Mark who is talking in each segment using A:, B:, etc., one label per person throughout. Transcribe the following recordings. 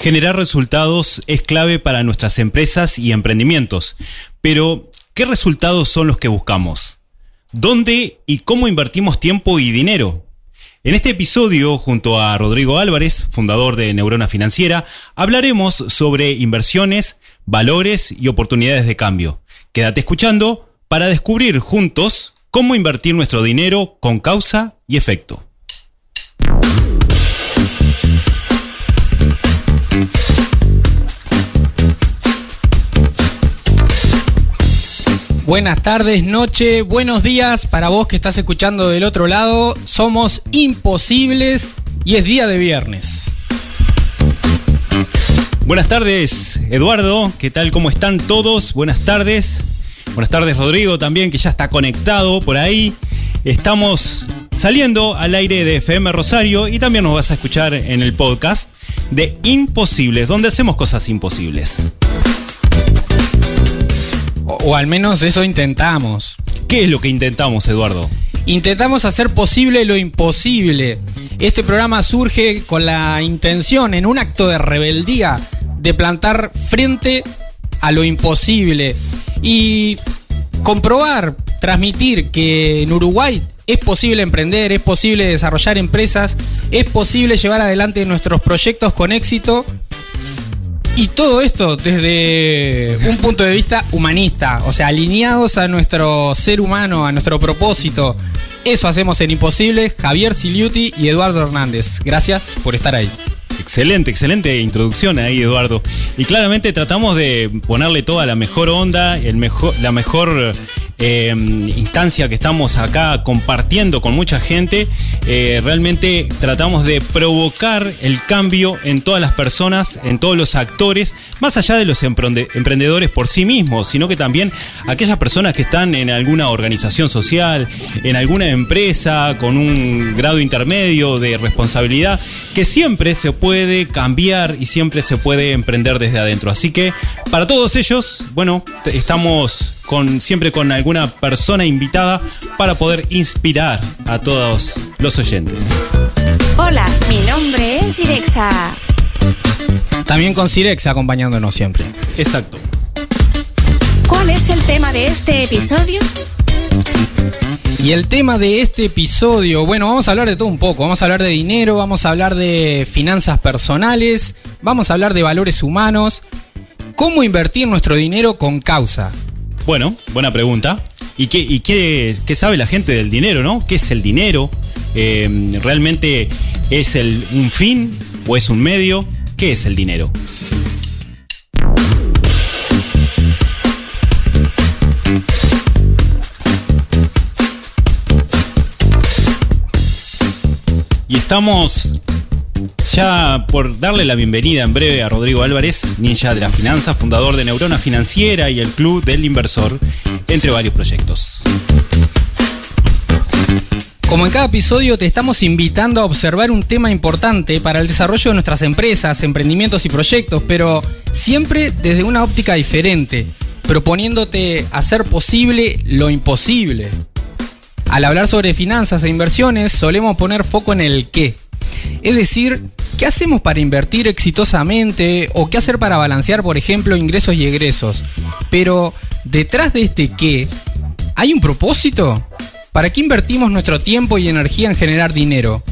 A: Generar resultados es clave para nuestras empresas y emprendimientos. Pero, ¿qué resultados son los que buscamos? ¿Dónde y cómo invertimos tiempo y dinero? En este episodio, junto a Rodrigo Álvarez, fundador de Neurona Financiera, hablaremos sobre inversiones, valores y oportunidades de cambio. Quédate escuchando para descubrir juntos cómo invertir nuestro dinero con causa y efecto.
B: Buenas tardes, noche, buenos días para vos que estás escuchando del otro lado. Somos imposibles y es día de viernes.
A: Buenas tardes, Eduardo. ¿Qué tal? ¿Cómo están todos? Buenas tardes. Buenas tardes, Rodrigo, también, que ya está conectado por ahí. Estamos saliendo al aire de FM Rosario y también nos vas a escuchar en el podcast de Imposibles, donde hacemos cosas imposibles.
B: O, o al menos eso intentamos.
A: ¿Qué es lo que intentamos, Eduardo?
B: Intentamos hacer posible lo imposible. Este programa surge con la intención, en un acto de rebeldía, de plantar frente a lo imposible y comprobar, transmitir que en Uruguay es posible emprender, es posible desarrollar empresas, es posible llevar adelante nuestros proyectos con éxito. Y todo esto desde un punto de vista humanista, o sea, alineados a nuestro ser humano, a nuestro propósito. Eso hacemos en Imposible, Javier Siliuti y Eduardo Hernández. Gracias por estar ahí.
A: Excelente, excelente introducción ahí, Eduardo. Y claramente tratamos de ponerle toda la mejor onda, el mejor, la mejor eh, instancia que estamos acá compartiendo con mucha gente. Eh, realmente tratamos de provocar el cambio en todas las personas, en todos los actores, más allá de los emprende emprendedores por sí mismos, sino que también aquellas personas que están en alguna organización social, en alguna empresa con un grado intermedio de responsabilidad, que siempre se puede cambiar y siempre se puede emprender desde adentro. Así que para todos ellos, bueno, estamos con, siempre con alguna persona invitada para poder inspirar a todos los oyentes.
C: Hola, mi nombre es Irexa.
B: También con Cirex acompañándonos siempre.
A: Exacto.
C: ¿Cuál es el tema de este episodio?
B: Y el tema de este episodio, bueno, vamos a hablar de todo un poco. Vamos a hablar de dinero, vamos a hablar de finanzas personales, vamos a hablar de valores humanos, cómo invertir nuestro dinero con causa.
A: Bueno, buena pregunta. ¿Y qué, sabe la gente del dinero, no? ¿Qué es el dinero? Eh, ¿Realmente es un fin o es un medio? ¿Qué es el dinero? Y estamos por darle la bienvenida en breve a Rodrigo Álvarez, ninja de la finanza, fundador de Neurona Financiera y el Club del Inversor, entre varios proyectos.
B: Como en cada episodio te estamos invitando a observar un tema importante para el desarrollo de nuestras empresas, emprendimientos y proyectos, pero siempre desde una óptica diferente, proponiéndote hacer posible lo imposible. Al hablar sobre finanzas e inversiones solemos poner foco en el qué. Es decir, ¿qué hacemos para invertir exitosamente o qué hacer para balancear, por ejemplo, ingresos y egresos? Pero detrás de este qué, ¿hay un propósito? ¿Para qué invertimos nuestro tiempo y energía en generar dinero?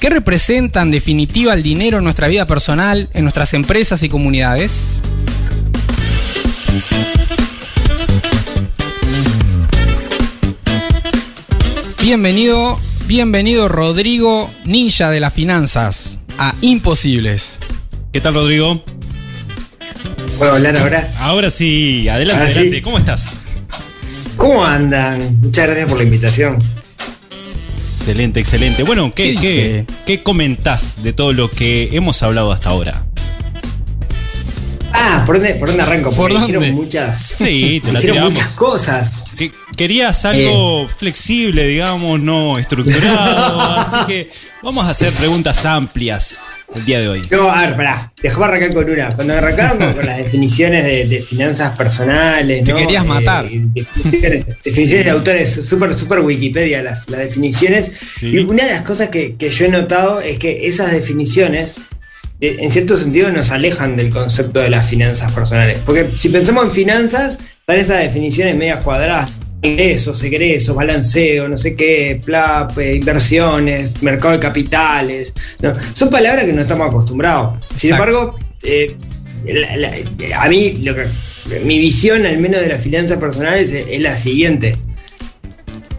B: ¿Qué representa en definitiva el dinero en nuestra vida personal, en nuestras empresas y comunidades? Bienvenido, bienvenido Rodrigo, ninja de las finanzas, a Imposibles.
A: ¿Qué tal, Rodrigo?
D: ¿Puedo hablar ahora?
A: Ahora sí, adelante,
D: Ah, sí.
A: adelante. ¿Cómo estás?
D: ¿Cómo andan? Muchas gracias por la invitación.
A: Excelente, excelente. Bueno, ¿qué,
B: ¿Qué
A: qué, comentás de todo lo que hemos hablado hasta ahora?
D: Ah, ¿por dónde, por dónde arranco?
B: ¿Por
D: Porque
B: dónde?
D: dijeron muchas,
A: Sí, te la
D: dijeron
A: tiramos.
D: muchas cosas.
A: Que querías algo flexible, digamos, no estructurado. así que vamos a hacer preguntas amplias el día de hoy.
D: No, a ver, pará, déjame arrancar con una. Cuando arrancamos con las definiciones de, de finanzas personales,
B: Te
D: ¿no?
B: querías matar.
D: definiciones, definiciones de autores, súper, súper Wikipedia las, las definiciones.
A: Sí.
D: Y una de las cosas que, que yo he notado es que esas definiciones eh, en cierto sentido nos alejan del concepto de las finanzas personales. Porque si pensamos en finanzas, están esas definiciones medias cuadradas. Ingresos, egresos, balanceo, no sé qué, PLAP, eh, inversiones, mercado de capitales. ¿no? Son palabras que no estamos acostumbrados. Sin
B: Exacto.
D: embargo, eh, la- la- a mí lo que, mi visión al menos de las finanzas personales es, es la siguiente.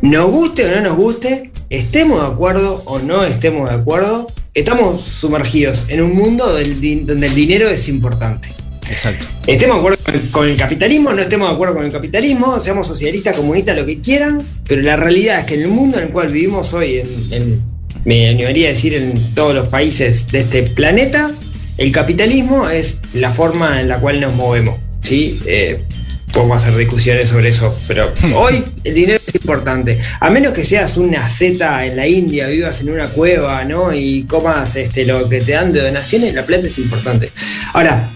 D: Nos guste o no nos guste, estemos de acuerdo o no estemos de acuerdo, estamos sumergidos en un mundo del donde el dinero es importante.
A: Exacto.
D: Estemos de acuerdo con el, con el capitalismo, no estemos de acuerdo con el capitalismo, seamos socialistas, comunistas, lo que quieran, pero la realidad es que en el mundo en el cual vivimos hoy, en, en- me animaría a decir en todos los países de este planeta, el capitalismo es la forma en la cual nos movemos. ¿sí? Eh, podemos hacer discusiones sobre eso, pero hoy el dinero es importante. A menos que seas una zeta en la India, vivas en una cueva, ¿no? Y comas este, lo que te dan de donaciones, la plata es importante. Ahora,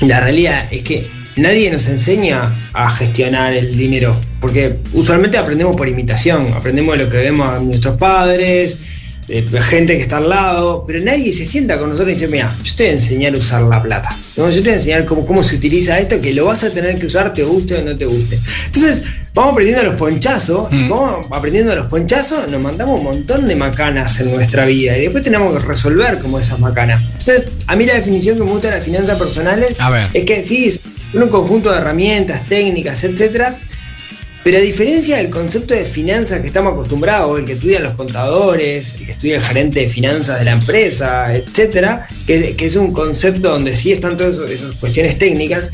D: la realidad es que nadie nos enseña a gestionar el dinero, porque usualmente aprendemos por imitación, aprendemos de lo que vemos a nuestros padres, de gente que está al lado, pero nadie se sienta con nosotros y dice, mira, yo te voy a enseñar a usar la plata, ¿no? yo te voy a enseñar cómo, cómo se utiliza esto, que lo vas a tener que usar, te guste o no te guste. Entonces, vamos aprendiendo a los ponchazos,
B: Mm.
D: vamos aprendiendo a los ponchazos, nos mandamos un montón de macanas en nuestra vida y después tenemos que resolver como esas macanas. Entonces, a mí la definición que me gusta de las finanzas personales
B: A ver.
D: es que sí, son un conjunto de herramientas, técnicas, etcétera. Pero a diferencia del concepto de finanzas que estamos acostumbrados, el que estudian los contadores, el que estudia el gerente de finanzas de la empresa, etcétera, que, es un concepto donde sí están todas esas- cuestiones técnicas,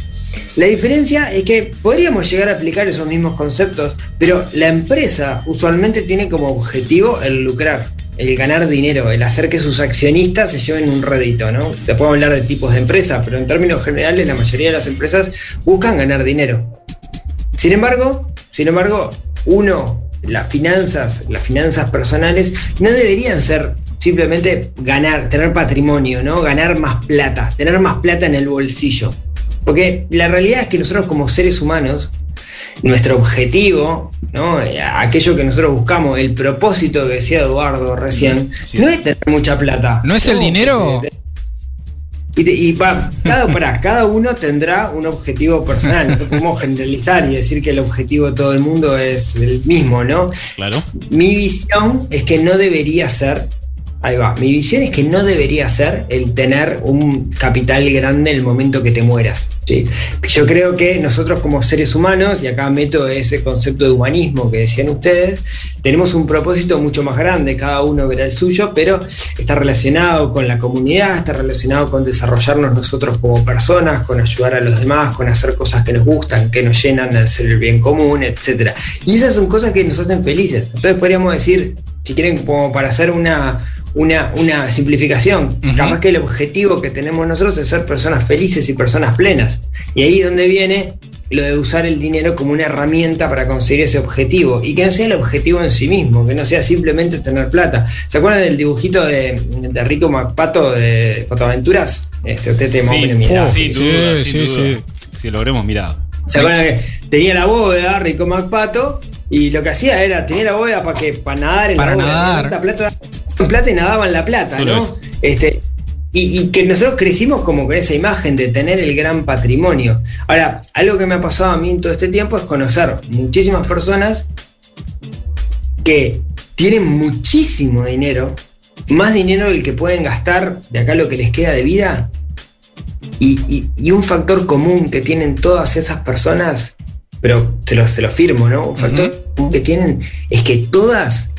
D: la diferencia es que podríamos llegar a aplicar esos mismos conceptos, pero la empresa usualmente tiene como objetivo el lucrar, el ganar dinero, el hacer que sus accionistas se lleven un rédito, ¿no? Te puedo hablar de tipos de empresa, pero en términos generales la mayoría de las empresas buscan ganar dinero. Sin embargo, sin embargo, uno, las finanzas, las finanzas personales, no deberían ser simplemente ganar, tener patrimonio, ¿no? Ganar más plata, tener más plata en el bolsillo. Porque la realidad es que nosotros como seres humanos, nuestro objetivo, ¿no? Aquello que nosotros buscamos, el propósito que decía Eduardo recién,
A: Sí.
D: no es tener mucha plata.
B: ¿No es el dinero?
D: Y, te- y pa- cada, pará, cada uno tendrá un objetivo personal. No podemos generalizar y decir que el objetivo de todo el mundo es el mismo, ¿no?
A: Claro.
D: Mi visión es que no debería ser. Ahí va. Mi visión es que no debería ser el tener un capital grande en el momento que te mueras. ¿sí? Yo creo que nosotros como seres humanos, y acá meto ese concepto de humanismo que decían ustedes, tenemos un propósito mucho más grande, cada uno verá el suyo, pero está relacionado con la comunidad, está relacionado con desarrollarnos nosotros como personas, con ayudar a los demás, con hacer cosas que nos gustan, que nos llenan ser el bien común, etc. Y esas son cosas que nos hacen felices. Entonces podríamos decir, si quieren, como para hacer una, una, una simplificación, capaz que el objetivo que tenemos nosotros es ser personas felices y personas plenas. Y ahí es donde viene lo de usar el dinero como una herramienta para conseguir ese objetivo y que no sea el objetivo en sí mismo, que no sea simplemente tener plata. ¿Se acuerdan del dibujito de, de Rico MacPato de Fotoaventuras? Este, usted te
A: Sí,
B: Sí,
A: duda,
B: sí,
A: sin
B: sí,
A: duda. Si lo habremos mirado.
D: ¿Se acuerdan que tenía la bóveda, Rico MacPato, y lo que hacía era, tenía la bóveda para que para nadar en
B: Para
D: la bóveda,
B: nadar.
D: plata, en plata y nadaba en la plata,
A: Solo
D: ¿no?
A: eso.
D: Este, y, y que nosotros crecimos como con esa imagen de tener el gran patrimonio. Ahora, algo que me ha pasado a mí en todo este tiempo es conocer muchísimas personas que tienen muchísimo dinero, más dinero del que pueden gastar de acá lo que les queda de vida. Y, y- y un factor común que tienen todas esas personas, pero se lo, se lo firmo, ¿no? Un factor común que tienen es que todas,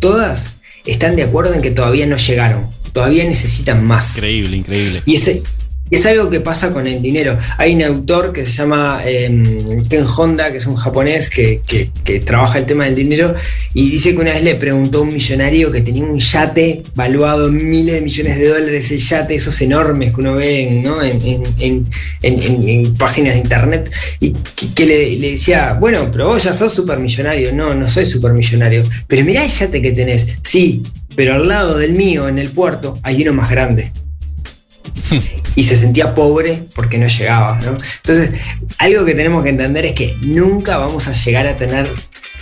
D: todas están de acuerdo en que todavía no llegaron, todavía necesitan más.
A: Increíble, increíble.
D: Y ese, es algo que pasa con el dinero. Hay un autor que se llama eh, Ken Honda, que es un japonés que, que- trabaja el tema del dinero, y dice que una vez le preguntó a un millonario que tenía un yate valuado en miles de millones de dólares, el yate, esos enormes que uno ve en, ¿no? en, en- en- páginas de internet, y que, le decía, bueno, pero vos ya sos supermillonario. No, no soy supermillonario. Pero mirá el yate que tenés. Sí, pero al lado del mío, en el puerto, hay uno más grande y se sentía pobre porque no llegaba. ¿no? Entonces, algo que tenemos que entender es que nunca vamos a llegar a tener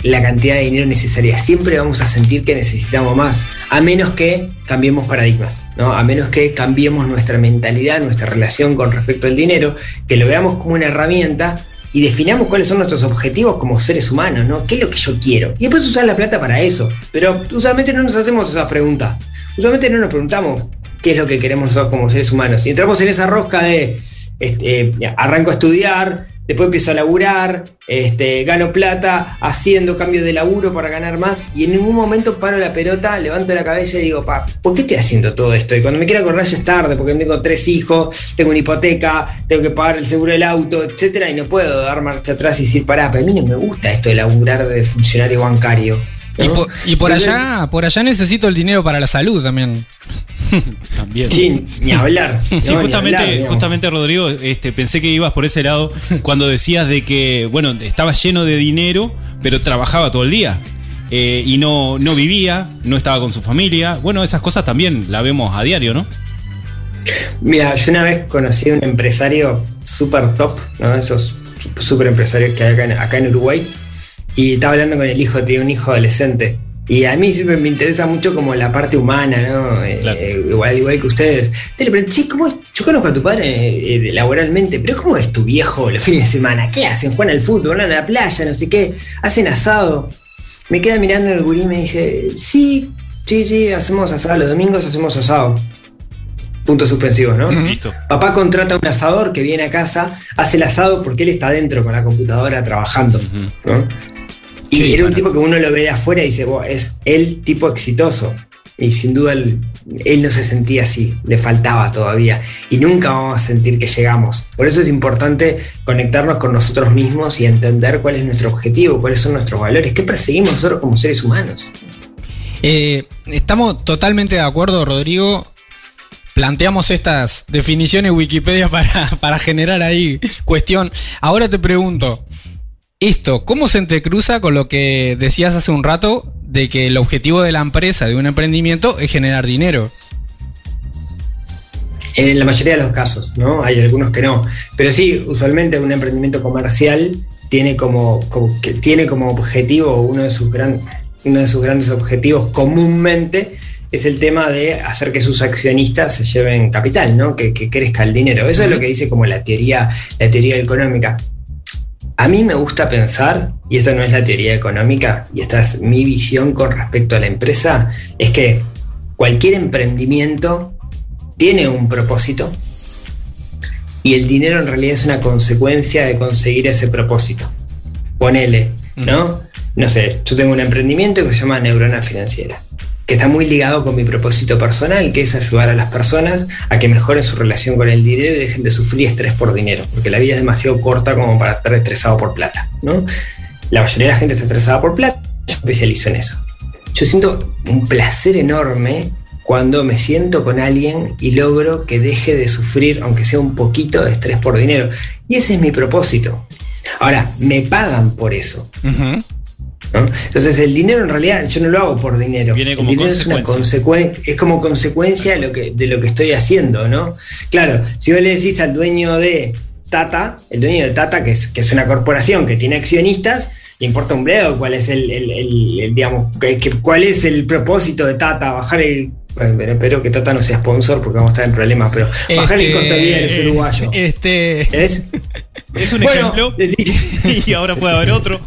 D: la cantidad de dinero necesaria. Siempre vamos a sentir que necesitamos más, a menos que cambiemos paradigmas, ¿no? A menos que cambiemos nuestra mentalidad, nuestra relación con respecto al dinero, que lo veamos como una herramienta y definamos cuáles son nuestros objetivos como seres humanos, ¿no? ¿Qué es lo que yo quiero? Y después usar la plata para eso. Pero usualmente no nos hacemos esas preguntas. Usualmente no nos preguntamos qué es lo que queremos nosotros como seres humanos. Y entramos en esa rosca de este, arranco a estudiar, después empiezo a laburar, este, gano plata, haciendo cambios de laburo para ganar más, y en ningún momento paro la pelota, levanto la cabeza y digo, pa, ¿por qué estoy haciendo todo esto? Y cuando me quiero acordar ya es tarde, porque tengo tres hijos, tengo una hipoteca, tengo que pagar el seguro del auto, etcétera, y no puedo dar marcha atrás y decir, pará, pero a mí no me gusta esto de laburar de funcionario bancario.
B: Y por, allá, por allá necesito el dinero para la salud también.
A: también.
D: Sí, ni hablar.
A: Sí, justamente, justamente, Rodrigo, este, pensé que ibas por ese lado cuando decías de que, bueno, estaba lleno de dinero, pero trabajaba todo el día. Eh, y no, no vivía, no estaba con su familia. Bueno, esas cosas también la vemos a diario, ¿no?
D: Mira, yo una vez conocí a un empresario súper top, ¿no? Esos súper empresarios que hay acá acá en Uruguay y estaba hablando con el hijo, tiene un hijo adolescente. Y a mí siempre me interesa mucho como la parte humana, ¿no? Eh, eh, igual, igual que ustedes. Pero, che, ¿cómo Yo conozco a tu padre eh, laboralmente, pero ¿cómo es tu viejo los fines de semana? ¿Qué hacen? ¿Juegan al fútbol? ¿Van a la playa? No sé qué. ¿Hacen asado? Me queda mirando el gurí y me dice, sí, sí, sí, hacemos asado. Los domingos hacemos asado. Punto suspensivo, ¿no? Listo. Papá contrata un asador que viene a casa, hace el asado porque él está adentro con la computadora trabajando, ¿no? Y era un tipo que uno lo ve de afuera y dice, es el tipo exitoso. Y sin duda él, no se sentía así, le faltaba todavía. Y nunca vamos a sentir que llegamos. Por eso es importante conectarnos con nosotros mismos y entender cuál es nuestro objetivo, cuáles son nuestros valores, qué perseguimos nosotros como seres humanos.
B: Eh, estamos totalmente de acuerdo, Rodrigo. Planteamos estas definiciones Wikipedia para, para generar ahí cuestión. Ahora te pregunto, esto, ¿cómo se entrecruza con lo que decías hace un rato de que el objetivo de la empresa, de un emprendimiento, es generar dinero?
D: En la mayoría de los casos, ¿no? Hay algunos que no. Pero sí, usualmente un emprendimiento comercial tiene como, que tiene como objetivo, uno de, sus gran, uno de sus grandes objetivos comúnmente es el tema de hacer que sus accionistas se lleven capital, ¿no? Que, que crezca el dinero. Eso es lo que dice como la teoría, la teoría económica. A mí me gusta pensar, y esta no es la teoría económica, y esta es mi visión con respecto a la empresa, es que cualquier emprendimiento tiene un propósito y el dinero en realidad es una consecuencia de conseguir ese propósito. Ponele, ¿no? No sé, yo tengo un emprendimiento que se llama Neurona Financiera que está muy ligado con mi propósito personal, que es ayudar a las personas a que mejoren su relación con el dinero y dejen de sufrir estrés por dinero, porque la vida es demasiado corta como para estar estresado por plata. ¿no? La mayoría de la gente está estresada por plata, yo especializo en eso. Yo siento un placer enorme cuando me siento con alguien y logro que deje de sufrir, aunque sea un poquito de estrés por dinero. Y ese es mi propósito. Ahora, me pagan por eso. Entonces el dinero en realidad yo no lo hago por dinero.
A: Viene como
D: el dinero es, una es como consecuencia de lo, que, de lo que estoy haciendo, ¿no? Claro, si vos le decís al dueño de Tata, el dueño de Tata, que es, que es una corporación que tiene accionistas, le importa un bledo cuál es el, digamos, cuál es el propósito de Tata, bajar el espero que Tata no sea sponsor porque vamos a estar en problemas, pero bajar el costo de vida de los
B: este, uruguayos. Este.
A: ¿Es? Es un ejemplo. y ahora puede haber otro.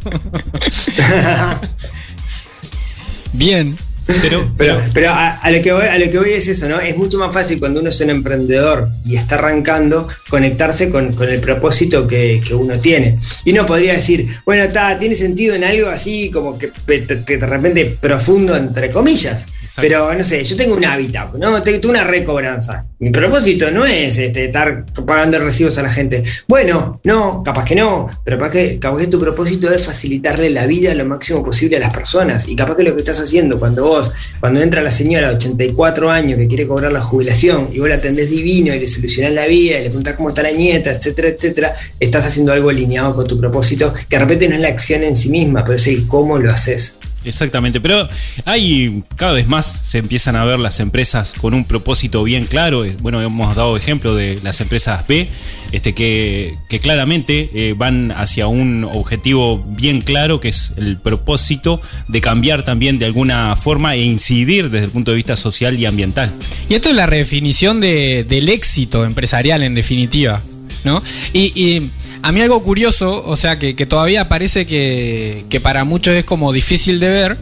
B: Bien.
D: Pero, pero, pero a, lo que voy, a lo que voy es eso, ¿no? Es mucho más fácil cuando uno es un emprendedor y está arrancando conectarse con, el propósito que, uno tiene. Y uno podría decir, bueno, está, tiene sentido en algo así como que, de repente profundo, entre comillas. Pero no sé, yo tengo un hábitat, ¿no? Tengo una recobranza. Mi propósito no es este, estar pagando recibos a la gente. Bueno, no, capaz que no, pero capaz que, capaz que tu propósito es facilitarle la vida lo máximo posible a las personas. Y capaz que lo que estás haciendo cuando vos, cuando entra la señora de 84 años que quiere cobrar la jubilación y vos la atendés divino y le solucionás la vida y le preguntás cómo está la nieta, etcétera, etcétera, estás haciendo algo alineado con tu propósito, que de repente no es la acción en sí misma, pero es el cómo lo haces.
A: Exactamente, pero hay cada vez más se empiezan a ver las empresas con un propósito bien claro. Eh, Bueno, hemos dado ejemplo de las empresas B, este, que, claramente eh, van hacia un objetivo bien claro, que es el propósito de cambiar también de alguna forma e incidir desde el punto de vista social y ambiental.
B: Y esto es la redefinición de- del éxito empresarial, en definitiva. ¿no? Y a mí algo curioso, o sea, que, que todavía parece que, que para muchos es como difícil de ver,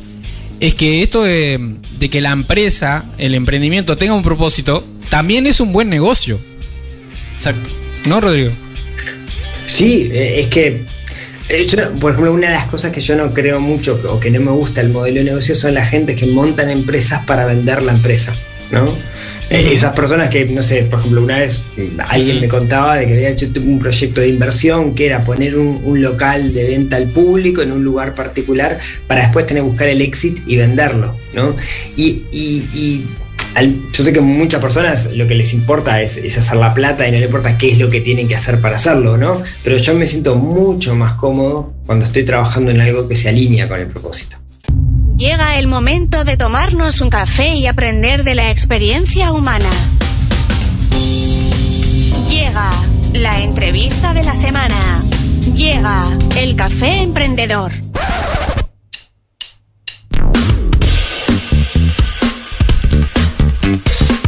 B: es que esto de, de que la empresa, el emprendimiento tenga un propósito, también es un buen negocio.
A: Exacto.
B: ¿No, Rodrigo?
D: Sí, eh, es que, eh, yo, por ejemplo, una de las cosas que yo no creo mucho o que no me gusta el modelo de negocio son las gentes que montan empresas para vender la empresa, ¿no? Eh, Esas personas que, no sé, por ejemplo, una vez mm, alguien me contaba de que había hecho un proyecto de inversión que era poner un, un local de venta al público en un lugar particular para después tener que buscar el exit y venderlo, ¿no? Y, y- y al- yo sé que muchas personas lo que les importa es, es hacer la plata y no le importa qué es lo que tienen que hacer para hacerlo, ¿no? Pero yo me siento mucho más cómodo cuando estoy trabajando en algo que se alinea con el propósito.
C: Llega el momento de tomarnos un café y aprender de la experiencia humana. Llega la entrevista de la semana. Llega el café emprendedor.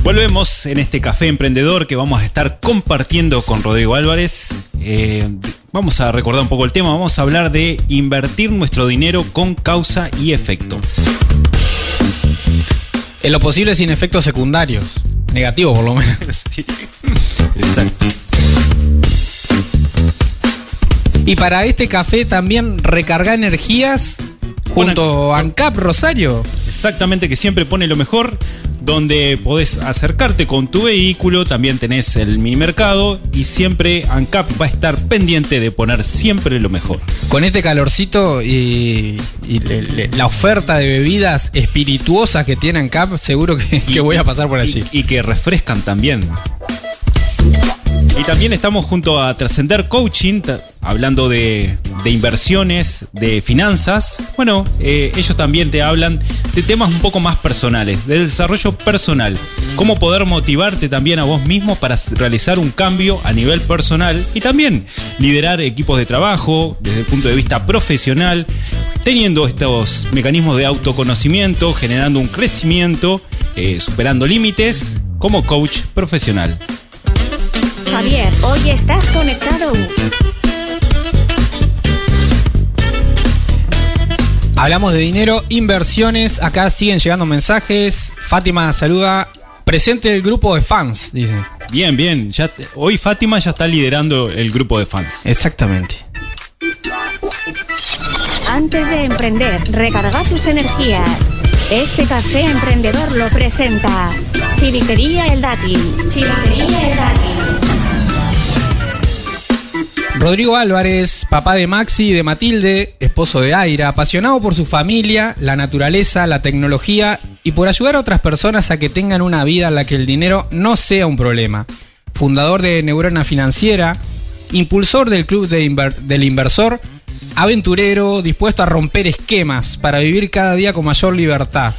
A: Volvemos en este café emprendedor que vamos a estar compartiendo con Rodrigo Álvarez. Eh, vamos a recordar un poco el tema. Vamos a hablar de invertir nuestro dinero con causa y efecto.
B: En lo posible sin efectos secundarios. Negativos, por lo menos.
A: Sí. Exacto.
B: Y para este café también recarga energías junto a ANCAP Rosario.
A: Exactamente, que siempre pone lo mejor, donde podés acercarte con tu vehículo, también tenés el mini mercado y siempre ANCAP va a estar pendiente de poner siempre lo mejor.
B: Con este calorcito y, y le- le- la oferta de bebidas espirituosas que tiene ANCAP, seguro que, que voy a pasar por allí.
A: Y, y que refrescan también. Y también estamos junto a Trascender Coaching, hablando de, inversiones, de finanzas. Bueno, eh, ellos también te hablan de temas un poco más personales, de desarrollo personal. Cómo poder motivarte también a vos mismo para realizar un cambio a nivel personal y también liderar equipos de trabajo desde el punto de vista profesional, teniendo estos mecanismos de autoconocimiento, generando un crecimiento, eh, superando límites como coach profesional.
C: Javier, hoy estás conectado.
B: Hablamos de dinero, inversiones. Acá siguen llegando mensajes. Fátima saluda. Presente el grupo de fans, dice.
A: Bien, bien. Ya, hoy Fátima ya está liderando el grupo de fans.
B: Exactamente.
C: Antes de emprender, recarga tus energías. Este café emprendedor lo presenta Chivitería El Dátil. Chivitería El Dátil.
B: Rodrigo Álvarez, papá de Maxi y de Matilde, esposo de Aira, apasionado por su familia, la naturaleza, la tecnología y por ayudar a otras personas a que tengan una vida en la que el dinero no sea un problema. Fundador de Neurona Financiera, impulsor del Club del Inversor, aventurero, dispuesto a romper esquemas para vivir cada día con mayor libertad.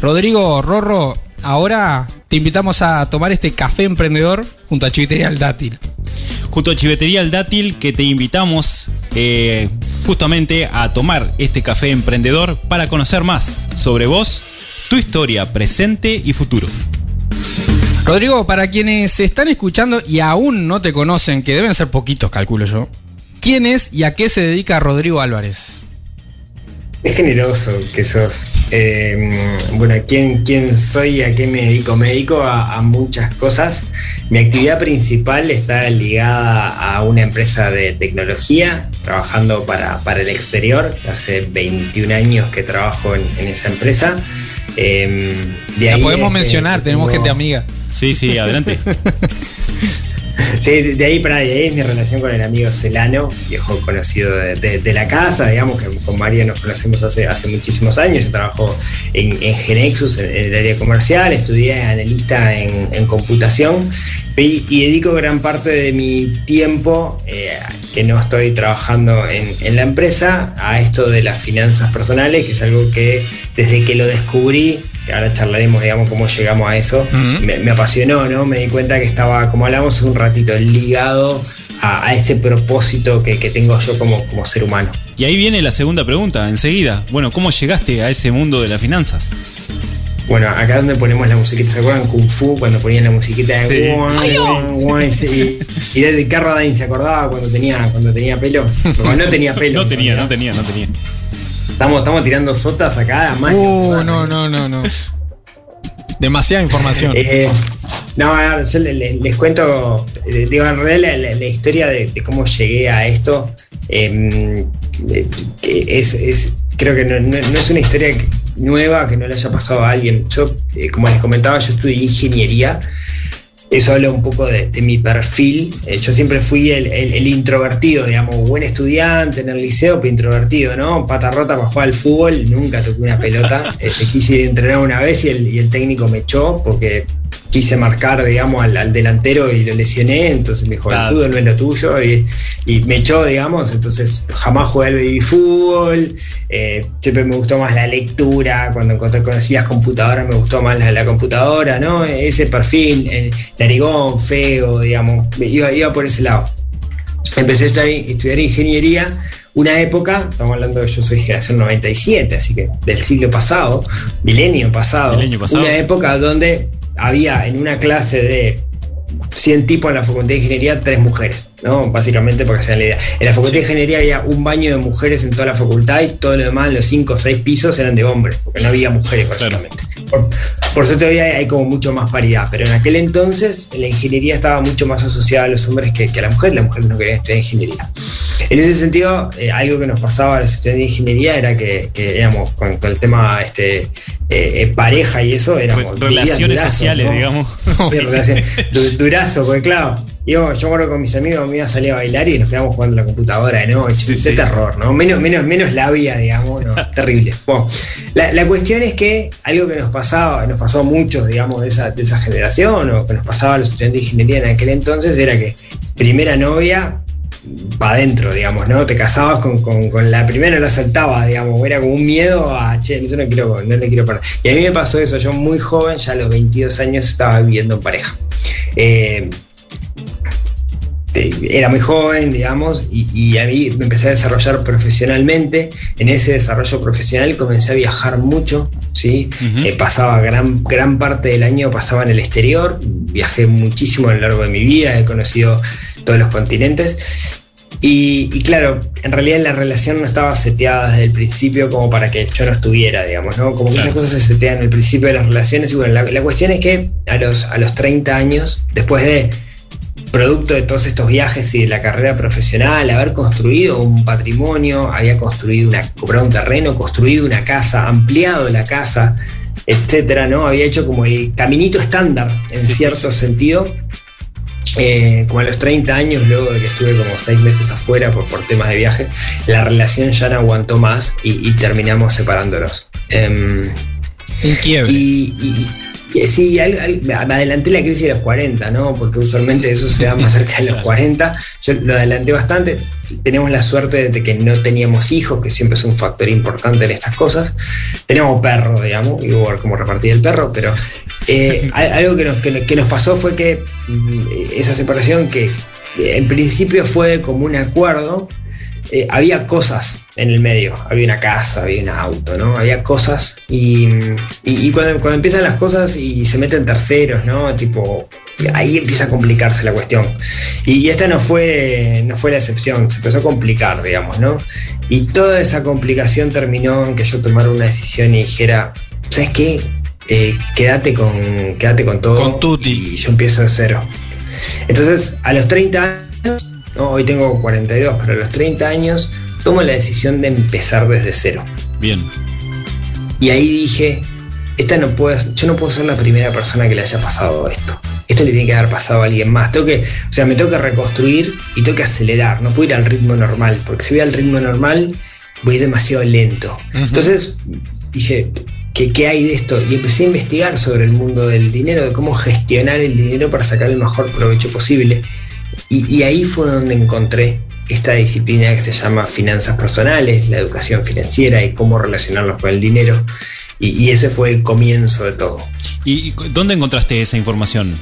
B: Rodrigo Rorro, ahora te invitamos a tomar este café emprendedor junto a Chivitería Dátil.
A: Junto a Chivetería El Dátil, que te invitamos eh, justamente a tomar este café emprendedor para conocer más sobre vos, tu historia presente y futuro.
B: Rodrigo, para quienes están escuchando y aún no te conocen, que deben ser poquitos, calculo yo, ¿quién es y a qué se dedica Rodrigo Álvarez?
D: Es generoso que sos. Eh, bueno, ¿quién, ¿quién soy y a qué me dedico? Me dedico a, a muchas cosas. Mi actividad principal está ligada a una empresa de tecnología, trabajando para, para el exterior. Hace 21 años que trabajo en, en esa empresa. Eh, de
B: La
D: ahí
B: podemos mencionar, tenemos
D: tengo-
B: gente amiga.
A: Sí, sí, adelante.
D: Sí, de ahí para de ahí es mi relación con el amigo Celano, viejo conocido de, la casa, digamos que con María nos conocemos hace, muchísimos años. Yo trabajo en, en Genexus, en, el área comercial, estudié analista en, computación y, dedico gran parte de mi tiempo eh, que no estoy trabajando en la empresa a esto de las finanzas personales, que es algo que desde que lo descubrí que ahora charlaremos, digamos, cómo llegamos a eso, uh -huh. me, me, apasionó, ¿no? Me di cuenta que estaba, como hablamos un ratito, ligado a, a ese propósito que, que, tengo yo como, como ser humano.
A: Y ahí viene la segunda pregunta, enseguida. Bueno, ¿cómo llegaste a ese mundo de las finanzas?
D: Bueno, acá donde ponemos la musiquita, ¿se acuerdan? Kung Fu, cuando ponían la musiquita de sí. sí. y, y desde Carradine se acordaba cuando tenía, cuando tenía pelo. Porque no tenía pelo.
A: no tenía, no tenía, no tenía.
D: Estamos, estamos tirando sotas acá,
B: más. Uh, no, no, no, no. Demasiada información.
D: Eh, no, a ver, yo les, les, cuento, eh, digo, en realidad la, la, la historia de, de, cómo llegué a esto eh, es, es, creo que no, no, no, es una historia nueva que no le haya pasado a alguien. Yo, eh, como les comentaba, yo estudié ingeniería eso habla un poco de, mi perfil. Eh, yo siempre fui el, el, introvertido, digamos, buen estudiante en el liceo, pero introvertido, ¿no? Pata rota para jugar al fútbol, nunca toqué una pelota. Este, quise entrenar una vez y el, y el técnico me echó porque quise marcar, digamos, al, al, delantero y lo lesioné, entonces me dijo, claro. el fútbol no es lo tuyo, y, y, me echó, digamos, entonces jamás jugué al baby fútbol, eh, siempre me gustó más la lectura, cuando encontré, conocí las computadoras me gustó más la, la computadora, ¿no? Ese perfil, el narigón, feo, digamos, iba, iba por ese lado. Empecé a estudiar, estudiar ingeniería, una época, estamos hablando de yo soy generación 97, así que del siglo pasado, milenio pasado, milenio pasado. una época donde había en una clase de 100 tipos en la facultad de ingeniería, tres mujeres, ¿no? Básicamente porque se la idea. En la facultad de ingeniería había un baño de mujeres en toda la facultad y todo lo demás, los 5 o 6 pisos eran de hombres, porque no había mujeres básicamente. Claro. Por, por eso todavía hay como mucho más paridad, pero en aquel entonces la ingeniería estaba mucho más asociada a los hombres que, que a la mujer, las mujeres no querían estudiar ingeniería. En ese sentido, eh, algo que nos pasaba a los estudiantes de ingeniería era que, que éramos con, con, el tema este, eh, eh pareja y eso, éramos
A: relaciones durazo, sociales, ¿no? digamos.
D: Sí, relaciones, durazo, porque claro, yo, yo acuerdo con mis amigos me iba a salir a bailar y nos quedamos jugando la computadora de noche. Sí, de terror, ¿no? Menos, menos, menos labia, digamos, ¿no? terrible. Bueno, la, la, cuestión es que algo que nos pasaba, nos pasó a muchos, digamos, de esa, de esa generación, o que nos pasaba a los estudiantes de ingeniería en aquel entonces, era que primera novia, para adentro, digamos, ¿no? Te casabas con, con, con, la primera, la saltaba, digamos, era como un miedo a, che, yo no, quiero, no le quiero perder. Y a mí me pasó eso, yo muy joven, ya a los 22 años estaba viviendo en pareja. Eh, era muy joven, digamos, y, y, a mí me empecé a desarrollar profesionalmente. En ese desarrollo profesional comencé a viajar mucho, ¿sí? Uh -huh. eh, pasaba gran, gran parte del año, pasaba en el exterior, viajé muchísimo a lo largo de mi vida, he conocido todos los continentes. Y, y, claro, en realidad la relación no estaba seteada desde el principio como para que yo no estuviera, digamos, ¿no? Como que claro. esas cosas se setean el principio de las relaciones. Y bueno, la, la cuestión es que a los, a los 30 años, después de producto de todos estos viajes y de la carrera profesional, haber construido un patrimonio, había construido una, comprado un terreno, construido una casa, ampliado la casa, etcétera, ¿no? Había hecho como el caminito estándar en sí, cierto sí. sentido. Eh, como a los 30 años, luego de que estuve como 6 meses afuera por, por, temas de viaje, la relación ya no aguantó más y, y terminamos separándonos. Eh,
B: un quiebre.
D: y, y Sí, al, al, me adelanté la crisis de los 40, ¿no? Porque usualmente eso se da más cerca de los 40. Yo lo adelanté bastante. Tenemos la suerte de que no teníamos hijos, que siempre es un factor importante en estas cosas. Tenemos perro, digamos, y voy a ver cómo repartir el perro, pero eh, algo que nos, que, que nos pasó fue que mm, esa separación que en principio fue como un acuerdo, eh, había cosas en el medio, había una casa, había un auto, ¿no? Había cosas y, y, y cuando, cuando, empiezan las cosas y se meten terceros, ¿no? Tipo, ahí empieza a complicarse la cuestión. Y, esta no fue, no fue la excepción, se empezó a complicar, digamos, ¿no? Y toda esa complicación terminó en que yo tomara una decisión y dijera, ¿sabes qué? Eh, quédate, con, quédate con todo
B: con tutti.
D: y yo empiezo de cero. Entonces, a los 30 años ¿no? hoy tengo 42, pero a los 30 años tomo la decisión de empezar desde cero.
A: Bien.
D: Y ahí dije, esta no puedo, yo no puedo ser la primera persona que le haya pasado esto. esto le tiene que haber pasado a alguien más. Tengo que, o sea, me tengo que reconstruir y tengo que acelerar, no puedo ir al ritmo normal, porque si voy al ritmo normal voy demasiado lento. Entonces dije, ¿qué, ¿qué hay de esto? Y empecé a investigar sobre el mundo del dinero, de cómo gestionar el dinero para sacar el mejor provecho posible. Y, y ahí fue donde encontré esta disciplina que se llama finanzas personales, la educación financiera y cómo relacionarlos con el dinero. Y, y ese fue el comienzo de todo.
A: ¿Y y dónde encontraste esa información?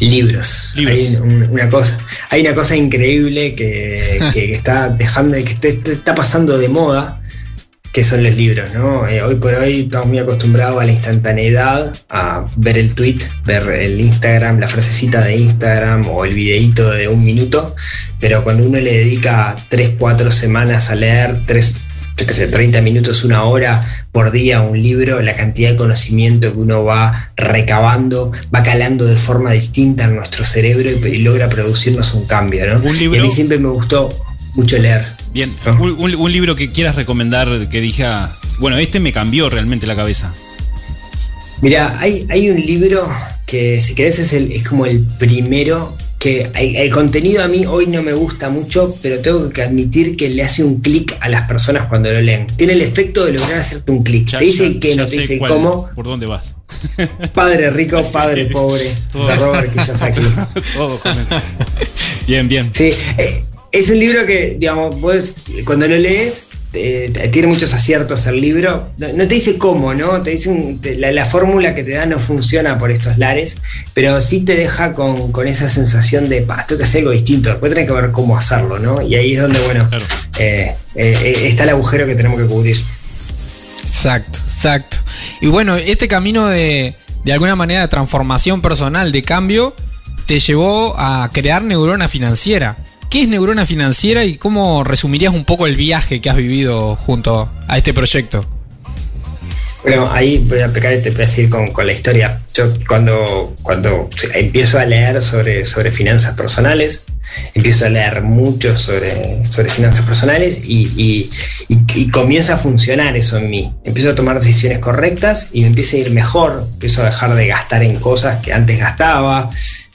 D: Libros.
A: Libros.
D: Hay un- una cosa, hay una cosa increíble que, que está dejando, que está pasando de moda, que son los libros, ¿no? Eh, hoy por hoy estamos muy acostumbrados a la instantaneidad, a ver el tweet, ver el Instagram, la frasecita de Instagram o el videíto de un minuto, pero cuando uno le dedica 3, 4 semanas a leer, 3, yo qué sé, 30 minutos, una hora por día un libro, la cantidad de conocimiento que uno va recabando, va calando de forma distinta en nuestro cerebro y, y logra producirnos un cambio, ¿no?
A: Un libro-
D: Y a mí siempre me gustó mucho leer.
A: Bien, un, un- un libro que quieras recomendar que diga, bueno, este me cambió realmente la cabeza.
D: Mira, hay, hay un libro que si querés es, el, es como el primero que el, el contenido a mí hoy no me gusta mucho, pero tengo que admitir que le hace un clic a las personas cuando lo leen. Tiene el efecto de lograr hacerte un clic.
A: Ya-
D: Te dice
A: ya-
D: el qué,
A: ya
D: no te dice el
A: cuál-
D: cómo.
A: ¿Por dónde vas?
D: Padre rico, padre pobre.
A: Todo.
D: De Robert.
A: Todo con él. Bien, bien.
D: Sí, eh, es un libro que, digamos, vos cuando lo lees, tiene muchos aciertos el libro. No, no te dice cómo, ¿no? Te dice un- te- la, la fórmula que te da no funciona por estos lares, pero sí te deja con, con esa sensación de, pa, tengo que hacer algo distinto. Después tenés que ver cómo hacerlo, ¿no? Y ahí es donde, bueno,
A: Claro.
D: eh, eh, eh, está el agujero que tenemos que cubrir.
B: Exacto, exacto. Y bueno, este camino de, de alguna manera de transformación personal, de cambio, te llevó a crear Neurona Financiera. ¿Qué es Neurona Financiera y cómo resumirías un poco el viaje que has vivido junto a este proyecto?
D: Bueno, ahí voy a pecar y te voy a decir con, con la historia. Yo cuando, cuando empiezo a leer sobre, sobre finanzas personales, empiezo a leer mucho sobre, sobre finanzas personales y, y- y- comienza a funcionar eso en mí. Empiezo a tomar decisiones correctas y me empieza a ir mejor. Empiezo a dejar de gastar en cosas que antes gastaba,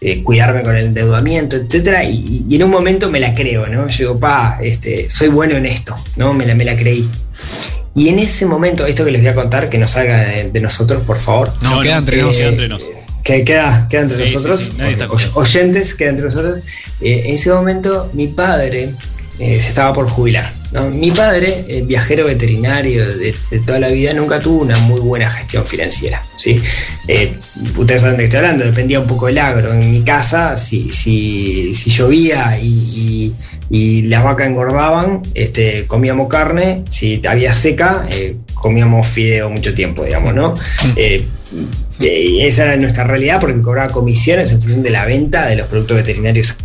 D: eh, cuidarme con el endeudamiento, etc. Y, y en un momento me la creo, ¿no? Yo digo, pa, este, soy bueno en esto, ¿no? Me la, me la creí. Y en ese momento, esto que les voy a contar, que no salga de, de nosotros, por favor.
B: No, queda entre nos.
A: Queda entre nos.
D: Que queda, queda entre
A: Sí,
D: nosotros,
A: sí, sí, nadie está
D: oy- oyentes, queda entre nosotros. Eh, en ese momento, mi padre eh, se estaba por jubilar. ¿no? Mi padre, eh, viajero veterinario de, de toda la vida, nunca tuvo una muy buena gestión financiera. ¿sí? Eh, ustedes saben de qué estoy hablando, dependía un poco del agro. En mi casa, si, si, si llovía y, y- y las vacas engordaban, este, comíamos carne, si había seca, comíamos fideo mucho tiempo, digamos, ¿no? Y esa era nuestra realidad porque cobraba comisiones en función de la venta de los productos veterinarios.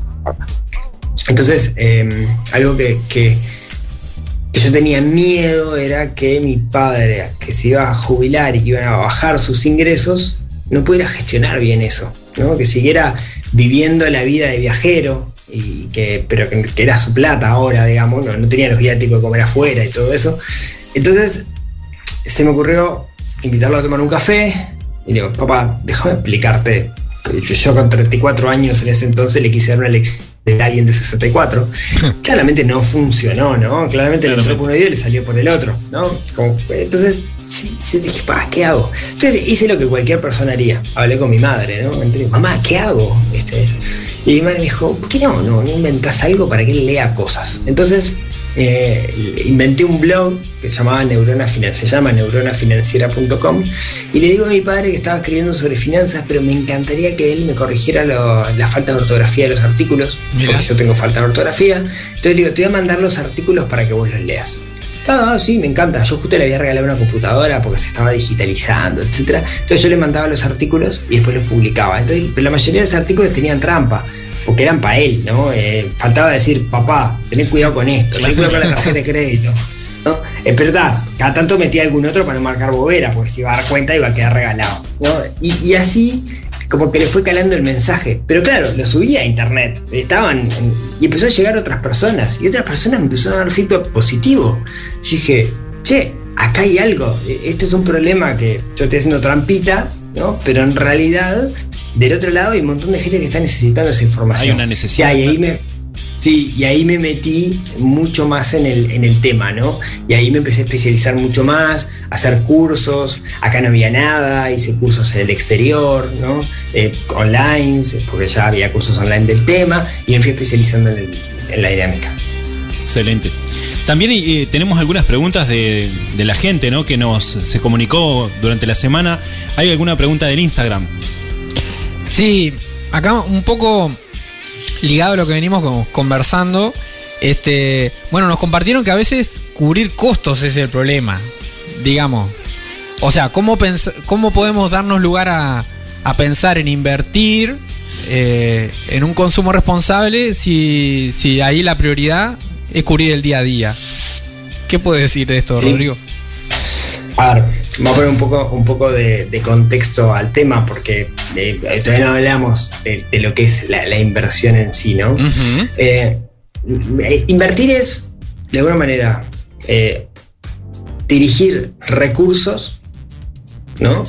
D: Entonces, eh, algo que, que- yo tenía miedo era que mi padre, que se iba a jubilar y que iban a bajar sus ingresos, no pudiera gestionar bien eso, ¿no? que siguiera viviendo la vida de viajero, y que, pero que, que era su plata ahora, digamos, no, no tenía los viáticos de comer afuera y todo eso. Entonces, se me ocurrió invitarlo a tomar un café y le digo, papá, déjame explicarte. Yo, yo con 34 años en ese entonces le quise dar una lección de alguien de 64. Claramente no funcionó, ¿no? Claramente le entró por un oído y le salió por el otro, ¿no? Como- entonces dije, pa, ¿qué hago? Entonces hice lo que cualquier persona haría. Hablé con mi madre, ¿no? Entré, mamá, ¿qué hago? Este, y mi madre me dijo, ¿por qué no? No, no inventás algo para que él lea cosas. Entonces eh, inventé un blog que se llamaba Neurona se llama neuronafinanciera.com y le digo a mi padre que estaba escribiendo sobre finanzas, pero me encantaría que él me corrigiera lo- la falta de ortografía de los artículos,
B: Mirá.
D: porque yo tengo falta de ortografía. Entonces le digo, te voy a mandar los artículos para que vos los leas. Ah, sí, me encanta. Yo justo le había regalado una computadora porque se estaba digitalizando, etc. Entonces yo le mandaba los artículos y después los publicaba. Entonces, pero la mayoría de los artículos tenían trampa, porque eran para él, ¿no? Eh, faltaba decir, papá, tenés cuidado con esto, tenés cuidado con la tarjeta de crédito. ¿no? Es verdad, cada tanto metía algún otro para no marcar bobera, porque si iba a dar cuenta iba a quedar regalado. ¿no? Y, así como que le fue calando el mensaje. Pero claro, lo subía a internet. Estaban. y empezó a llegar otras personas. Y otras personas empezaron a dar feedback positivo. Yo dije, che, acá hay algo. E- Este es un problema que yo estoy haciendo trampita ¿no? Pero en realidad, del otro lado hay un montón de gente que está necesitando esa información.
A: Hay una necesidad.
D: y ahí me, Sí, y ahí me metí mucho más en el, en el tema, ¿no? Y ahí me empecé a especializar mucho más, a hacer cursos. Acá no había nada, hice cursos en el exterior, ¿no? Eh, online, porque ya había cursos online del tema, y me fui especializando en, en la dinámica.
A: Excelente. También eh, tenemos algunas preguntas de, de, la gente, ¿no? Que nos se comunicó durante la semana. ¿Hay alguna pregunta del Instagram?
B: Sí, acá un poco ligado a lo que venimos conversando, este, bueno, nos compartieron que a veces cubrir costos es el problema, digamos. O sea, ¿cómo, cómo podemos darnos lugar a, a pensar en invertir eh, en un consumo responsable si, si ahí la prioridad es cubrir el día a día? ¿Qué puede decir de esto, Rodrigo?
D: A ver, vamos a poner un poco, un poco de, contexto al tema, porque eh, todavía no hablamos de, lo que es la, inversión en sí, ¿no? Eh, eh, invertir es, de alguna manera, dirigir recursos, ¿no?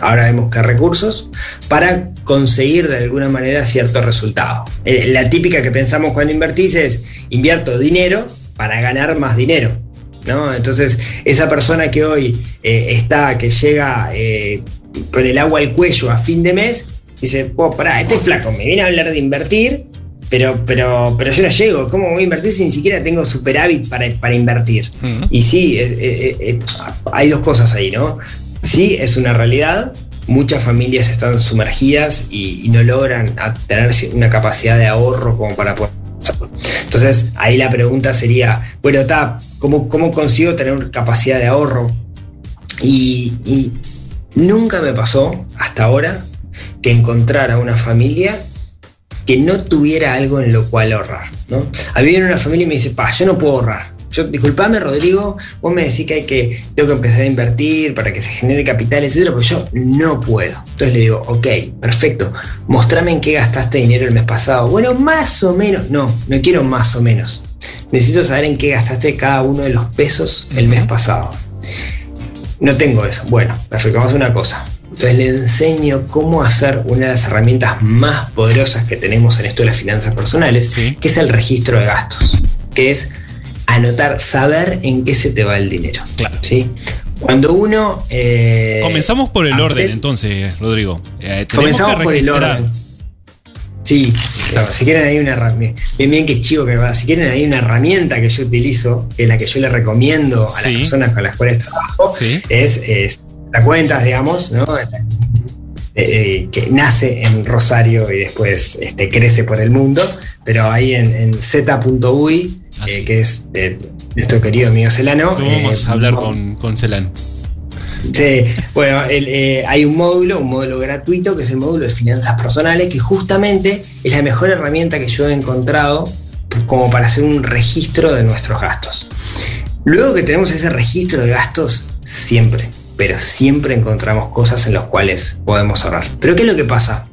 D: Ahora vemos que recursos, para conseguir de alguna manera cierto resultado. la típica que pensamos cuando invertís es invierto dinero para ganar más dinero. Entonces, esa persona que hoy eh, está, que llega eh, con el agua al cuello a fin de mes, dice, oh, pará, este flaco me viene a hablar de invertir, pero, pero, pero yo no llego. ¿Cómo voy a invertir si ni siquiera tengo superávit para, invertir? Y sí, eh, hay dos cosas ahí, ¿no? Sí, es una realidad. Muchas familias están sumergidas y, y no logran tener una capacidad de ahorro como para poder entonces, ahí la pregunta sería, bueno, ¿cómo, ¿cómo consigo tener capacidad de ahorro? Y, nunca me pasó hasta ahora que encontrara una familia que no tuviera algo en lo cual ahorrar. ¿no? A mí viene una familia y me dice, pa, yo no puedo ahorrar. Yo, disculpame, Rodrigo, vos me decís que hay que, tengo que empezar a invertir para que se genere capital, etcétera, pero yo no puedo. Entonces le digo, ok, perfecto, mostrame en qué gastaste dinero el mes pasado. Bueno, más o menos, no, no quiero más o menos. Necesito saber en qué gastaste cada uno de los pesos el mes pasado. No tengo eso. Bueno, perfecto, vamos a una cosa. Entonces le enseño cómo hacer una de las herramientas más poderosas que tenemos en esto de las finanzas personales, que es el registro de gastos, que es anotar, saber en qué se te va el dinero.
A: Claro.
D: ¿sí? Cuando uno.
A: Eh, comenzamos por el orden, entonces, Rodrigo.
D: Eh, comenzamos por el orden. Sí, si quieren hay una herramienta, bien bien que chivo que va, si quieren hay una herramienta que yo utilizo, que es la que yo le recomiendo a las personas con las cuales trabajo, es, la cuentas, digamos, ¿no? Eh, que nace en Rosario y después este, crece por el mundo, pero ahí en, en z.uy eh, que es de nuestro querido amigo Celano.
A: vamos a hablar con, con Celano.
D: Sí, bueno, eh, hay un módulo, un módulo gratuito, que es el módulo de finanzas personales, que justamente es la mejor herramienta que yo he encontrado como para hacer un registro de nuestros gastos. Luego que tenemos ese registro de gastos, siempre, pero siempre encontramos cosas en las cuales podemos ahorrar. Pero ¿qué es lo que pasa?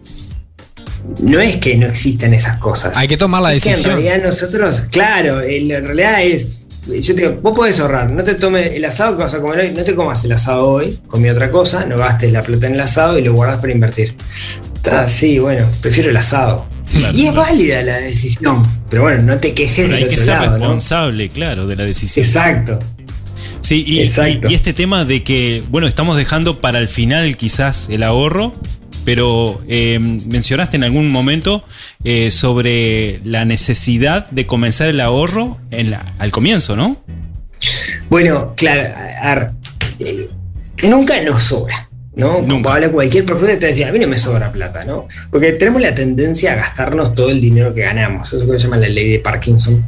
D: No es que no existan esas cosas.
B: Hay que tomar la decisión.
D: en realidad nosotros, claro, en realidad es. Yo te digo, vos podés ahorrar, no te tomes el asado que vas a comer hoy, no te comas el asado hoy, comí otra cosa, no gastes la plata en el asado y lo guardás para invertir. Ah, sí, bueno, prefiero el asado. y es válida la decisión, pero bueno, no te quejes
A: pero hay que ser responsable, claro, de la decisión.
D: Exacto.
A: Sí, y, y, este tema de que, bueno, estamos dejando para el final quizás el ahorro, pero eh, mencionaste en algún momento eh, sobre la necesidad de comenzar el ahorro en la, al comienzo, ¿no?
D: Bueno, claro, eh, nunca nos sobra. ¿no? Como habla cualquier profesor te decía, a mí no me sobra plata, ¿no? Porque tenemos la tendencia a gastarnos todo el dinero que ganamos. Eso es lo que se llama la ley de Parkinson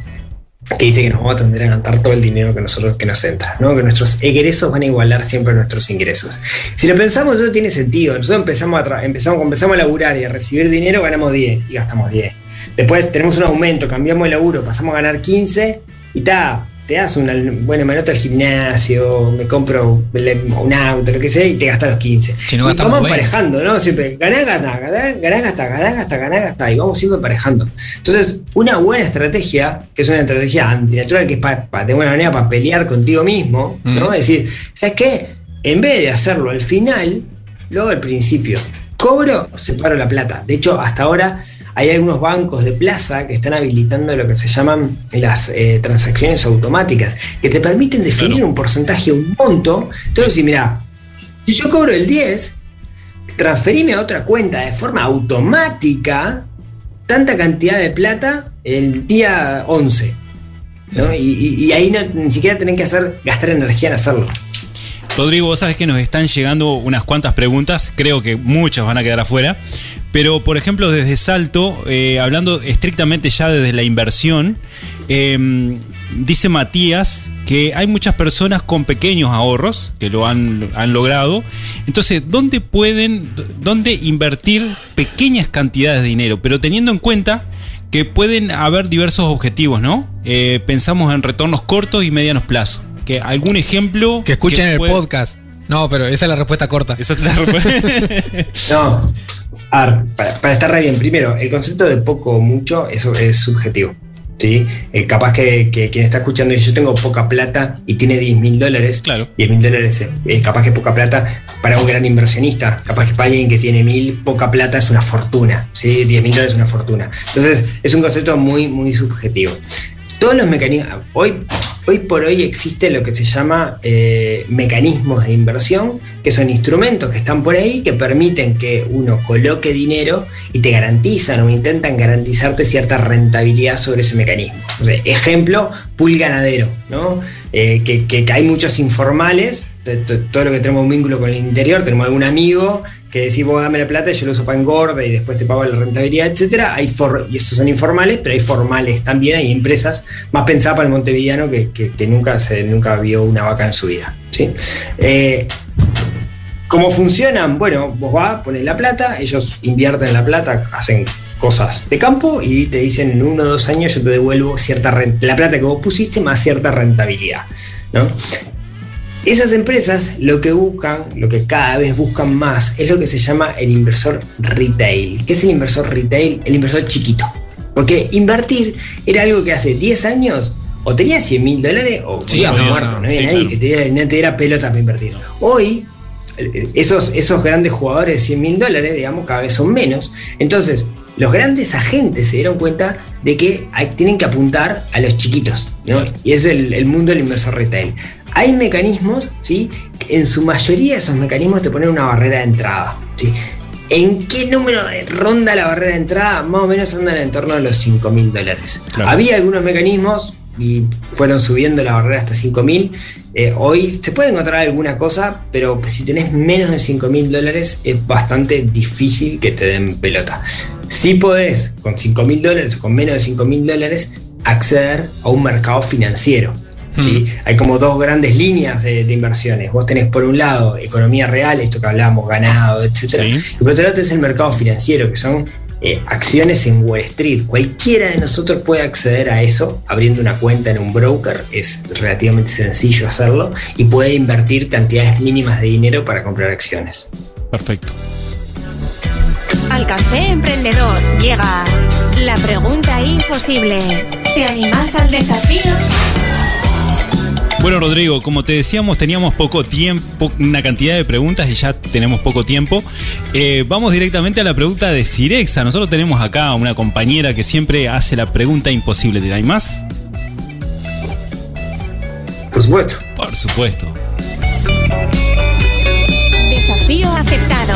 D: que dice que nos vamos a tender a gastar todo el dinero que nosotros que nos entra, ¿no? que nuestros egresos van a igualar siempre nuestros ingresos. Si lo pensamos, eso tiene sentido. Nosotros empezamos a, empezamos, empezamos a laburar y a recibir dinero, ganamos 10 y gastamos 10. Después tenemos un aumento, cambiamos el laburo, pasamos a ganar 15 y está, te das una buena manota al gimnasio, me compro un auto, lo que sea, y te gastas los 15. y vamos emparejando, ¿no? Siempre ganá, ganá, ganá, ganá, gasta, ganá, gasta, ganá, gasta, y vamos siempre emparejando. Entonces, una buena estrategia, que es una estrategia antinatural, que es para, de buena manera para pelear contigo mismo, ¿no? Es decir, ¿sabes qué? En vez de hacerlo al final, luego al principio. Cobro, separo la plata. De hecho, hasta ahora hay algunos bancos de plaza que están habilitando lo que se llaman las eh, transacciones automáticas, que te permiten definir un porcentaje, un monto. Entonces, si mira, si yo cobro el 10, transferime a otra cuenta de forma automática tanta cantidad de plata el día 11. Y, ahí ni siquiera tienen que hacer, gastar energía en hacerlo.
A: Rodrigo, vos sabés que nos están llegando unas cuantas preguntas, creo que muchas van a quedar afuera, pero por ejemplo desde Salto, eh, hablando estrictamente ya desde la inversión, em, dice Matías que hay muchas personas con pequeños ahorros que lo han, logrado. Entonces, ¿dónde pueden, dónde invertir pequeñas cantidades de dinero? Pero teniendo en cuenta que pueden haber diversos objetivos, ¿no? Eh, pensamos en retornos cortos y medianos plazos. Que algún ejemplo.
B: Que escuchen el podcast. No, pero esa es la respuesta corta. Esa es la
D: respuesta. no. A para, estar re bien, primero, el concepto de poco o mucho eso es subjetivo. ¿sí? Eh, capaz que, quien está escuchando dice, yo tengo poca plata y tiene 10 mil dólares.
A: Claro.
D: 10 mil dólares es capaz que poca plata para un gran inversionista. Capaz que para alguien que tiene mil, poca plata es una fortuna. ¿sí? 10 mil dólares es una fortuna. Entonces, es un concepto muy, muy subjetivo. Todos los mecanismos, hoy Hoy por hoy existe lo que se llama eh, mecanismos de inversión, que son instrumentos que están por ahí que permiten que uno coloque dinero y te garantizan o intentan garantizarte cierta rentabilidad sobre ese mecanismo. ejemplo, pool ganadero, ¿no? Eh, que, hay muchos informales, todo lo que tenemos un vínculo con el interior, tenemos algún amigo que decís vos dame la plata y yo lo uso para engorda y después te pago la rentabilidad, etcétera. Hay y estos son informales, pero hay formales también, hay empresas más pensadas para el montevideano que, nunca, se, nunca vio una vaca en su vida. ¿sí? Eh, ¿Cómo funcionan? Bueno, vos vas, pones la plata, ellos invierten la plata, hacen cosas de campo y te dicen en uno o dos años yo te devuelvo cierta la plata que vos pusiste más cierta rentabilidad. ¿no? Esas empresas lo que buscan, lo que cada vez buscan más, es lo que se llama el inversor retail. ¿Qué es el inversor retail? El inversor chiquito. Porque invertir era algo que hace 10 años o tenía 100 mil dólares o sí, muerto. No, había nadie que te diera, pelota para invertir. Hoy, esos, esos grandes jugadores de 100 mil dólares, digamos, cada vez son menos. Entonces, los grandes agentes se dieron cuenta de que tienen que apuntar a los chiquitos. Y es el, el mundo del inversor retail. Hay mecanismos, ¿sí? En su mayoría esos mecanismos te ponen una barrera de entrada, ¿sí? ¿En qué número ronda la barrera de entrada? Más o menos andan en torno a los 5 mil dólares. Había algunos mecanismos y fueron subiendo la barrera hasta 5 mil. Eh, hoy se puede encontrar alguna cosa, pero si tenés menos de 5 mil dólares es bastante difícil que te den pelota. Si podés, con 5 mil dólares o con menos de 5 mil dólares, acceder a un mercado financiero. ¿Sí? Hmm. Hay como dos grandes líneas de, inversiones. Vos tenés por un lado economía real, esto que hablábamos, ganado, etc. Y por otro lado tenés el mercado financiero, que son eh, acciones en Wall Street. Cualquiera de nosotros puede acceder a eso abriendo una cuenta en un broker. Es relativamente sencillo hacerlo y puede invertir cantidades mínimas de dinero para comprar acciones.
A: Perfecto.
C: Al café emprendedor llega la pregunta imposible. ¿Te animas al desafío?
A: Bueno, Rodrigo, como te decíamos, teníamos poco tiempo, una cantidad de preguntas y ya tenemos poco tiempo. Eh, vamos directamente a la pregunta de Cirexa. Nosotros tenemos acá una compañera que siempre hace la pregunta imposible. ¿Te hay más?
D: Por supuesto.
A: Por supuesto.
C: Desafío aceptado.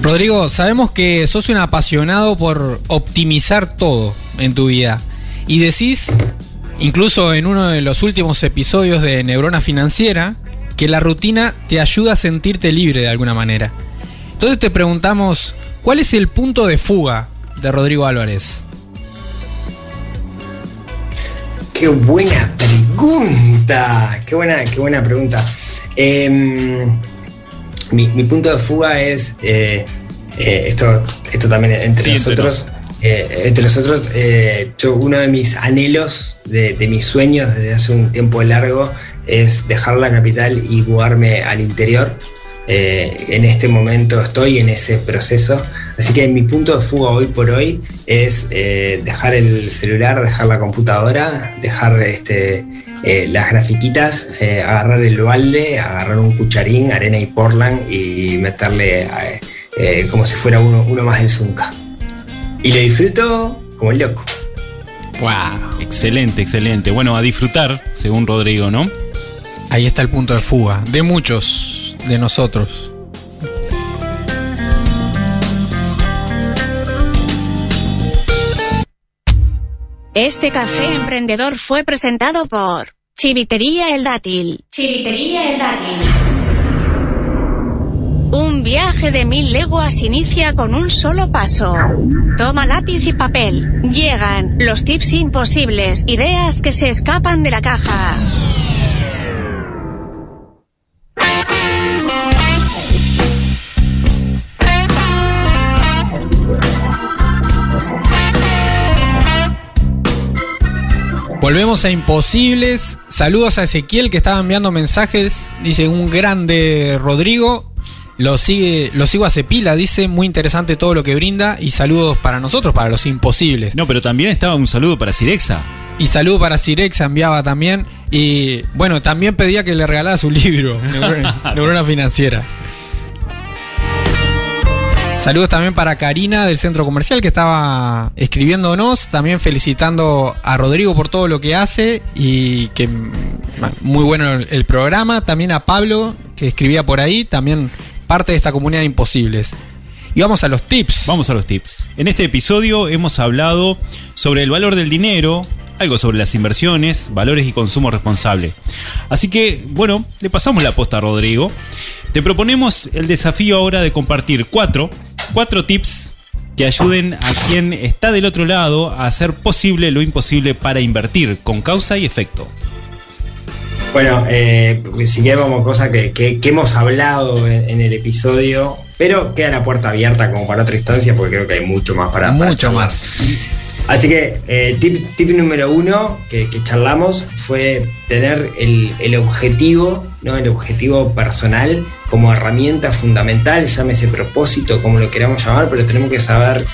B: Rodrigo, sabemos que sos un apasionado por optimizar todo en tu vida. Y decís, incluso en uno de los últimos episodios de Neurona Financiera, que la rutina te ayuda a sentirte libre de alguna manera. Entonces te preguntamos, ¿cuál es el punto de fuga de Rodrigo Álvarez?
D: Qué buena pregunta, qué buena, qué buena pregunta. Em, mi, punto de fuga es, eh, eh, esto, esto también entre nosotros, eh, entre nosotros, eh, yo, uno de mis anhelos, de, mis sueños desde hace un tiempo largo, es dejar la capital y mudarme al interior. Eh, en este momento estoy en ese proceso, Así que mi punto de fuga hoy por hoy es eh, dejar el celular, dejar la computadora, dejar este, eh, las grafiquitas, eh, agarrar el balde, agarrar un cucharín, arena y portland y meterle como si fuera uno, uno más del Zunca. Y lo disfruto como el loco.
A: Wow, excelente, excelente. Bueno, a disfrutar, según Rodrigo, ¿no?
B: Ahí está el punto de fuga de muchos de nosotros.
C: Este café emprendedor fue presentado por Chivitería El Dátil. Chivitería El Dátil. Un viaje de mil leguas inicia con un solo paso. Toma lápiz y papel. Llegan los tips imposibles, ideas que se escapan de la caja.
B: Volvemos a Imposibles. Saludos a Ezequiel que estaba enviando mensajes. Dice un grande Rodrigo. Lo, sigue, lo sigo a Cepila, dice, muy interesante todo lo que brinda. Y saludos para nosotros, para los imposibles.
A: No, pero también estaba un saludo para Cirexa.
B: Y saludo para Cirexa enviaba también. Y bueno, también pedía que le regalara su libro, Neurona Financiera. Saludos también para Karina del Centro Comercial que estaba escribiéndonos, también felicitando a Rodrigo por todo lo que hace y que muy bueno el programa, también a Pablo que escribía por ahí, también parte de esta comunidad de imposibles. Y vamos a los tips.
A: Vamos a los tips. En este episodio hemos hablado sobre el valor del dinero, algo sobre las inversiones, valores y consumo responsable. Así que, bueno, le pasamos la posta a Rodrigo. Te proponemos el desafío ahora de compartir cuatro, cuatro tips que ayuden a quien está del otro lado a hacer posible lo imposible para invertir con causa y efecto.
D: Bueno, eh, si queremos cosas que, hemos hablado en, el episodio, pero queda la puerta abierta como para otra instancia porque creo que hay mucho más para
B: Mucho más.
D: Así que eh, tip, número uno que, charlamos fue tener el, objetivo, ¿no? el objetivo personal como herramienta fundamental, llámese propósito, como lo queramos llamar, pero tenemos que saber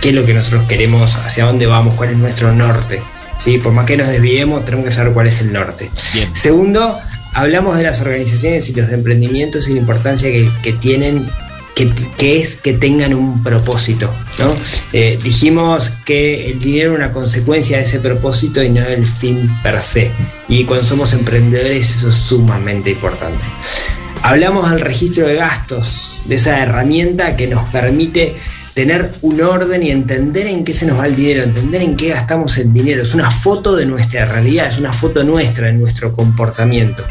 D: qué es lo que nosotros queremos, hacia dónde vamos, cuál es nuestro norte. ¿Sí? Por más que nos desviemos, tenemos que saber cuál es el norte. Segundo, hablamos de las organizaciones y los emprendimientos y la importancia que tienen que, es que tengan un propósito. ¿no? Eh, dijimos que el dinero es una consecuencia de ese propósito y no el fin per se. Y cuando somos emprendedores eso es sumamente importante. Hablamos del registro de gastos, de esa herramienta que nos permite tener un orden y entender en qué se nos va el dinero, entender en qué gastamos el dinero. Es una foto de nuestra realidad, es una foto nuestra, de nuestro comportamiento.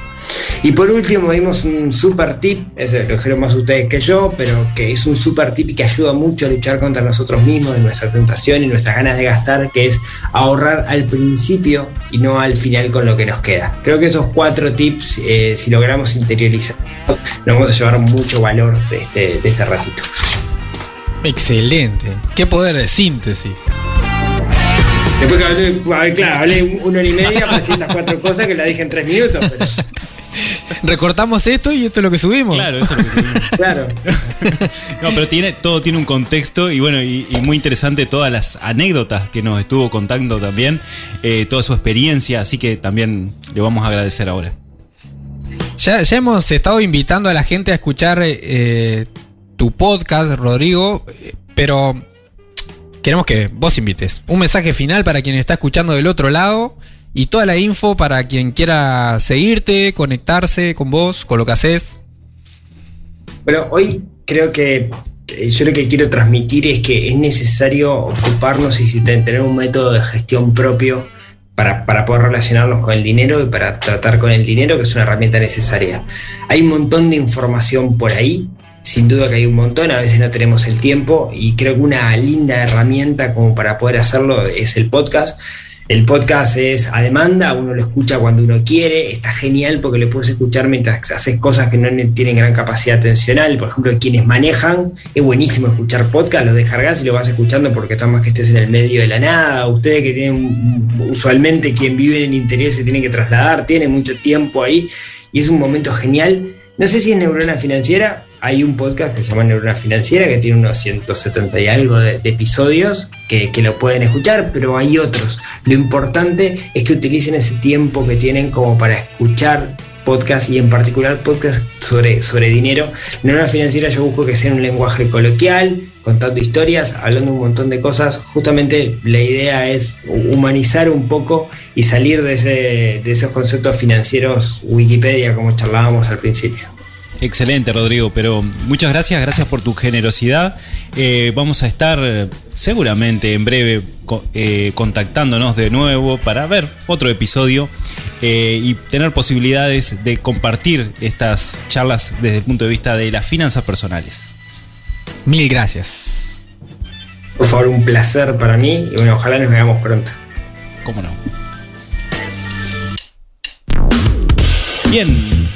D: Y por último vimos un super tip, lo dijeron más ustedes que yo, pero que es un super tip y que ayuda mucho a luchar contra nosotros mismos, de nuestra tentación y nuestras ganas de gastar, que es ahorrar al principio y no al final con lo que nos queda. Creo que esos cuatro tips, eh, si logramos interiorizar, nos vamos a llevar mucho valor de este, de este ratito.
B: Excelente. Qué poder de síntesis.
D: Después que hablé, claro, hablé una hora y media para decir estas cuatro cosas que la dije en tres minutos. Pero...
B: Recortamos esto y esto es lo que subimos.
A: Claro, eso es lo que subimos. claro. No, pero tiene, todo tiene un contexto y bueno, y, muy interesante todas las anécdotas que nos estuvo contando también, eh, toda su experiencia, así que también le vamos a agradecer ahora.
B: Ya, ya hemos estado invitando a la gente a escuchar eh, tu podcast, Rodrigo, eh, pero queremos que vos invites. Un mensaje final para quien está escuchando del otro lado y toda la info para quien quiera seguirte, conectarse con vos, con lo que haces.
D: Bueno, hoy creo que yo lo que quiero transmitir es que es necesario ocuparnos y tener un método de gestión propio para, para, poder relacionarnos con el dinero y para tratar con el dinero, que es una herramienta necesaria. Hay un montón de información por ahí sin duda que hay un montón, a veces no tenemos el tiempo y creo que una linda herramienta como para poder hacerlo es el podcast. El podcast es a demanda, uno lo escucha cuando uno quiere, está genial porque lo puedes escuchar mientras haces cosas que no tienen gran capacidad atencional. Por ejemplo, quienes manejan, es buenísimo escuchar podcast, lo descargas y lo vas escuchando porque más que estés en el medio de la nada. Ustedes que tienen, usualmente quien vive en el interior se tiene que trasladar, tiene mucho tiempo ahí y es un momento genial. No sé si es neurona financiera, hay un podcast que se llama Neurona Financiera que tiene unos 170 y algo de, episodios que, que, lo pueden escuchar, pero hay otros. Lo importante es que utilicen ese tiempo que tienen como para escuchar podcast y en particular podcast sobre, sobre dinero. Neurona Financiera yo busco que sea un lenguaje coloquial, contando historias, hablando un montón de cosas. Justamente la idea es humanizar un poco y salir de, ese, de esos conceptos financieros Wikipedia como charlábamos al principio.
A: Excelente, Rodrigo, pero muchas gracias, gracias por tu generosidad. Eh, vamos a estar seguramente en breve eh, contactándonos de nuevo para ver otro episodio eh, y tener posibilidades de compartir estas charlas desde el punto de vista de las finanzas personales.
B: Mil gracias.
D: Por favor, un placer para mí y bueno, ojalá nos veamos pronto.
A: ¿Cómo no? Bien,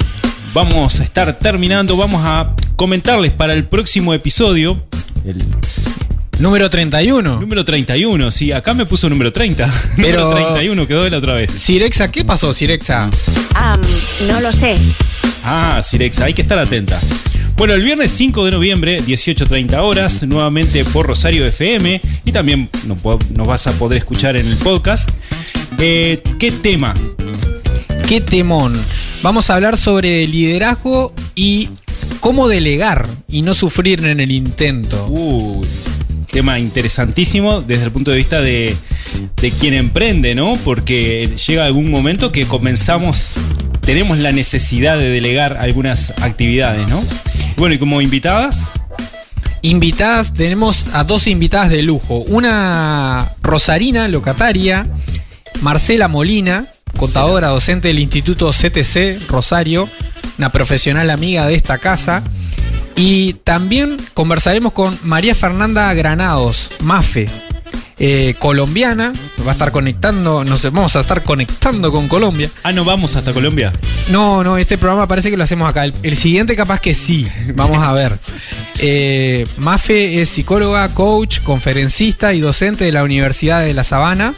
A: vamos a estar terminando. Vamos a comentarles para el próximo episodio. El
B: número 31.
A: Número 31, sí, acá me puso número 30.
B: Pero
A: número 31 quedó de la otra vez.
B: Sirexa, ¿qué pasó, Sirexa?
C: Um, no lo sé.
A: Ah, Sirexa, hay que estar atenta. Bueno, el viernes 5 de noviembre, 18.30 horas, nuevamente por Rosario FM y también nos, vas a poder escuchar en el podcast. Eh, ¿Qué tema?
B: ¿Qué temón? Vamos a hablar sobre liderazgo y cómo delegar y no sufrir en el intento.
A: Uh, tema interesantísimo desde el punto de vista de, de quien emprende, ¿no? Porque llega algún momento que comenzamos, tenemos la necesidad de delegar algunas actividades, ¿no? Bueno, y como invitadas,
B: Invitadas, tenemos a dos invitadas de lujo. Una rosarina, locataria, Marcela Molina, contadora docente del Instituto CTC Rosario, una profesional amiga de esta casa. Y también conversaremos con María Fernanda Granados, Mafe, eh, colombiana, va a estar conectando, nos vamos a estar conectando con Colombia.
A: Ah, no vamos hasta Colombia.
B: No, no, este programa parece que lo hacemos acá. El, el siguiente capaz que sí, vamos a ver. Eh, Mafe es psicóloga, coach, conferencista y docente de la Universidad de La Sabana.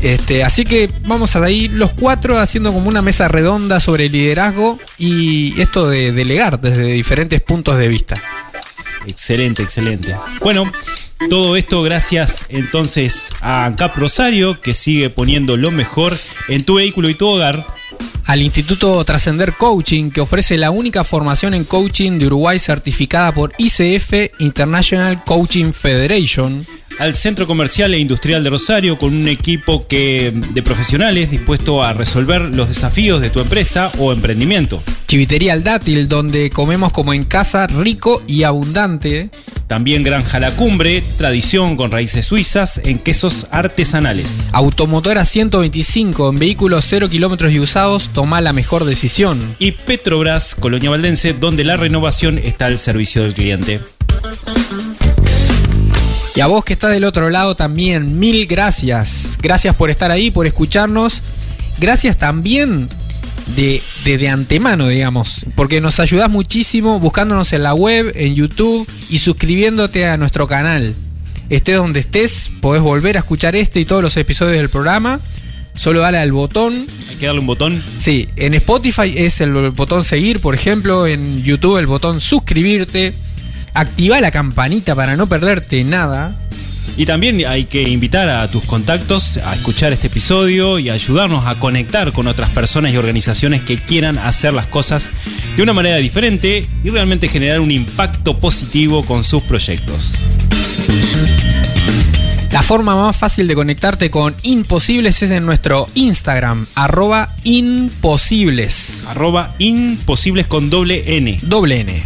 B: Este, así que vamos a ir los cuatro haciendo como una mesa redonda sobre liderazgo y esto de delegar desde diferentes puntos de vista.
A: Excelente, excelente. Bueno, todo esto gracias entonces a ANCAP Rosario, que sigue poniendo lo mejor en tu vehículo y tu hogar.
B: Al Instituto Trascender Coaching, que ofrece la única formación en coaching de Uruguay certificada por ICF International Coaching Federation
A: al Centro Comercial e Industrial de Rosario con un equipo que, de profesionales dispuesto a resolver los desafíos de tu empresa o emprendimiento.
B: Chivitería al Dátil, donde comemos como en casa, rico y abundante.
A: También Granja La Cumbre, tradición con raíces suizas en quesos artesanales.
B: Automotora 125, en vehículos 0 kilómetros y usados, toma la mejor decisión.
A: Y Petrobras, Colonia Valdense, donde la renovación está al servicio del cliente.
B: Y a vos que estás del otro lado también, mil gracias. Gracias por estar ahí, por escucharnos. Gracias también de, de, de, antemano, digamos, porque nos ayudas muchísimo buscándonos en la web, en YouTube y suscribiéndote a nuestro canal. Estés donde estés, podés volver a escuchar este y todos los episodios del programa. Solo dale al botón.
A: Hay que darle un botón.
B: Sí, en Spotify es el botón seguir, por ejemplo, en YouTube el botón suscribirte. Activa la campanita para no perderte nada.
A: Y también hay que invitar a tus contactos a escuchar este episodio y ayudarnos a conectar con otras personas y organizaciones que quieran hacer las cosas de una manera diferente y realmente generar un impacto positivo con sus proyectos.
B: La forma más fácil de conectarte con Imposibles es en nuestro Instagram, arroba imposibles.
A: Arroba imposibles con doble N.
B: Doble N.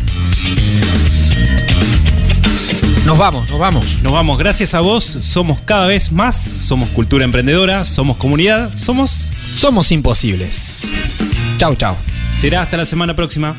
B: Nos vamos, nos vamos.
A: Nos vamos, gracias a vos. Somos cada vez más, somos cultura emprendedora, somos comunidad, somos...
B: Somos imposibles. Chau, chau.
A: Será hasta la semana próxima.